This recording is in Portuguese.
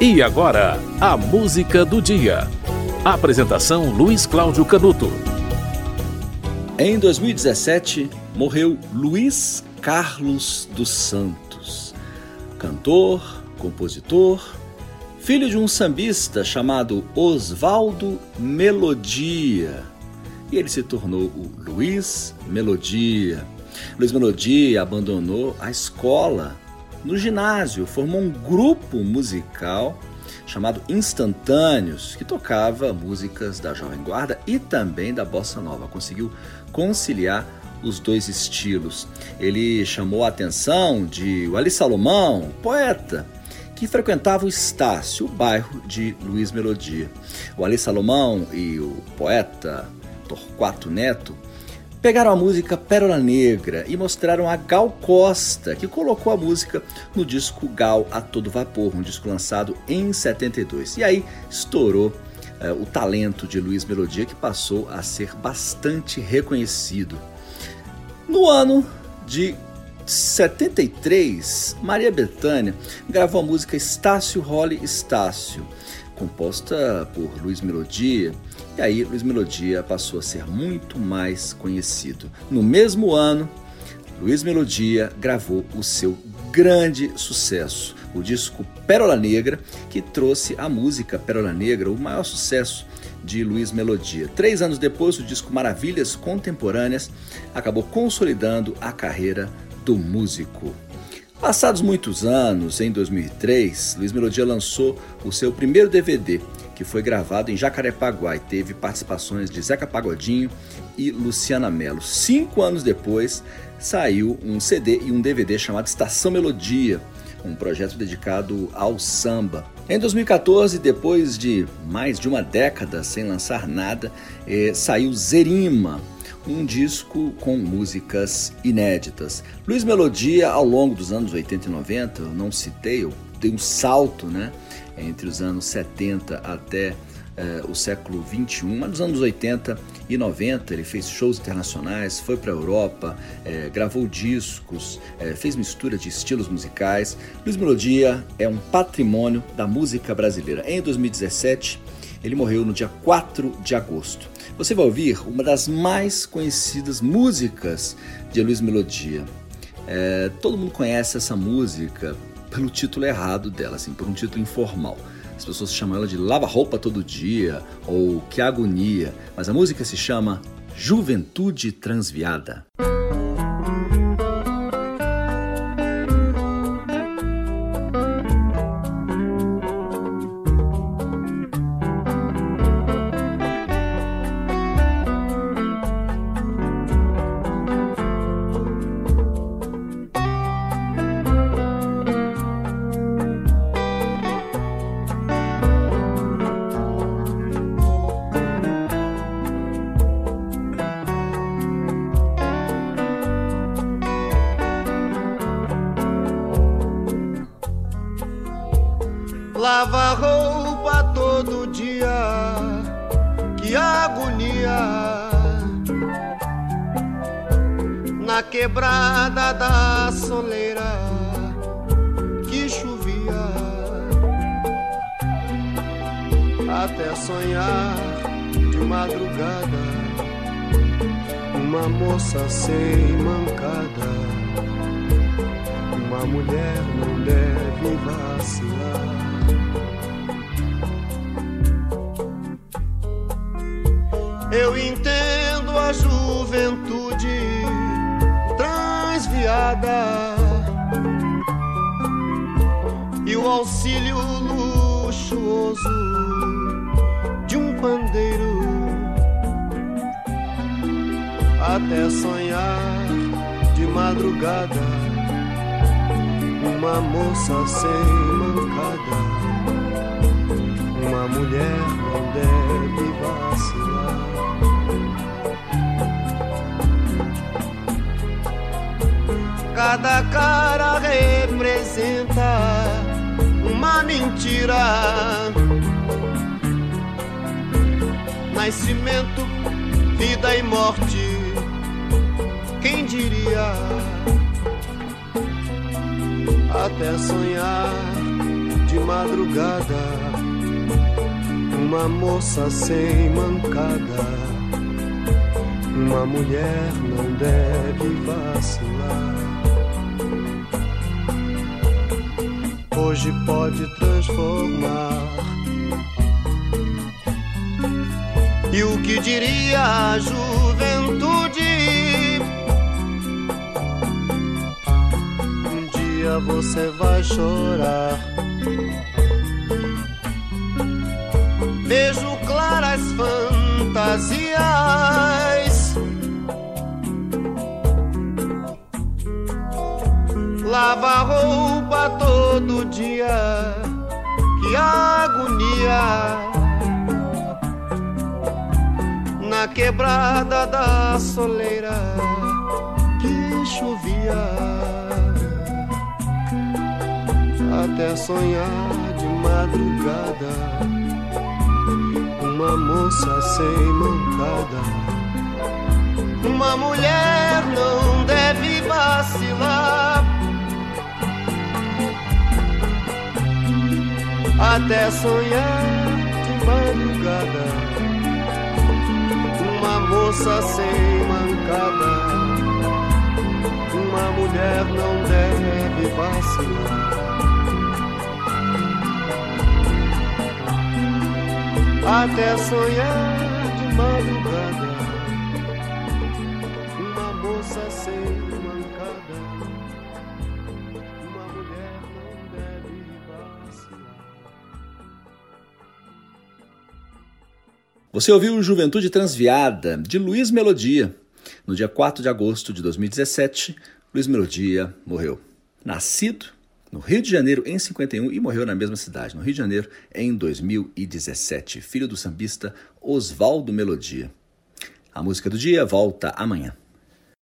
E agora, a música do dia. Apresentação Luiz Cláudio Canuto. Em 2017, morreu Luiz Carlos dos Santos, cantor, compositor, filho de um sambista chamado Oswaldo Melodia. E ele se tornou o Luiz Melodia. Luiz Melodia abandonou a escola no ginásio, formou um grupo musical chamado Instantâneos, que tocava músicas da Jovem Guarda e também da Bossa Nova. Conseguiu conciliar os dois estilos. Ele chamou a atenção de Ali Salomão, poeta, que frequentava o Estácio, o bairro de Luiz Melodia. O Ali Salomão e o poeta Torquato Neto pegaram a música Pérola Negra e mostraram a Gal Costa, que colocou a música no disco Gal a Todo Vapor, um disco lançado em 72. E aí estourou eh, o talento de Luiz Melodia, que passou a ser bastante reconhecido. No ano de 73, Maria Bethânia gravou a música Estácio Role Estácio, composta por Luiz Melodia, e aí Luiz Melodia passou a ser muito mais conhecido. No mesmo ano, Luiz Melodia gravou o seu grande sucesso, o disco Pérola Negra, que trouxe a música Pérola Negra, o maior sucesso de Luiz Melodia. Três anos depois, o disco Maravilhas Contemporâneas acabou consolidando a carreira do músico. Passados muitos anos, em 2003, Luiz Melodia lançou o seu primeiro DVD, que foi gravado em Jacarepaguá e teve participações de Zeca Pagodinho e Luciana Mello. Cinco anos depois, saiu um CD e um DVD chamado Estação Melodia, um projeto dedicado ao samba. Em 2014, depois de mais de uma década sem lançar nada, eh, saiu Zerima, um disco com músicas inéditas. Luiz Melodia, ao longo dos anos 80 e 90, eu não citei, eu dei um salto né, entre os anos 70 até eh, o século 21, mas nos anos 80 e 90 ele fez shows internacionais, foi para a Europa, eh, gravou discos, eh, fez mistura de estilos musicais. Luiz Melodia é um patrimônio da música brasileira. Em 2017, ele morreu no dia 4 de agosto. Você vai ouvir uma das mais conhecidas músicas de Luiz Melodia. É, todo mundo conhece essa música pelo título errado dela, assim, por um título informal. As pessoas chamam ela de Lava Roupa Todo Dia ou Que Agonia, mas a música se chama Juventude Transviada. Lava roupa todo dia, que agonia. Na quebrada da soleira, que chovia. Até sonhar de madrugada, uma moça sem mancada. Uma mulher não deve vacilar. Eu entendo a juventude transviada e o auxílio luxuoso de um pandeiro até sonhar de madrugada uma moça sem mancada, uma mulher não deve vacilar. Cada cara representa uma mentira. Nascimento, vida e morte. Quem diria? Até sonhar de madrugada, uma moça sem mancada, uma mulher não deve vacilar. Hoje pode transformar. E o que diria a juventude? dia você vai chorar. Vejo claras fantasias. Lava roupa todo dia, que agonia. Na quebrada da soleira que chovia até sonhar de madrugada. Moça sem mancada. Uma mulher não deve vacilar. Até sonhar de madrugada. Uma moça sem mancada. Uma mulher não deve vacilar. Até sonhar de madrugada. Uma moça sem mancada, uma mulher não deve vacilar. Você ouviu Juventude Transviada, de Luiz Melodia. No dia 4 de agosto de 2017, Luiz Melodia morreu. Nascido no Rio de Janeiro em 51 e morreu na mesma cidade, no Rio de Janeiro, em 2017. Filho do sambista Oswaldo Melodia. A música do dia volta amanhã.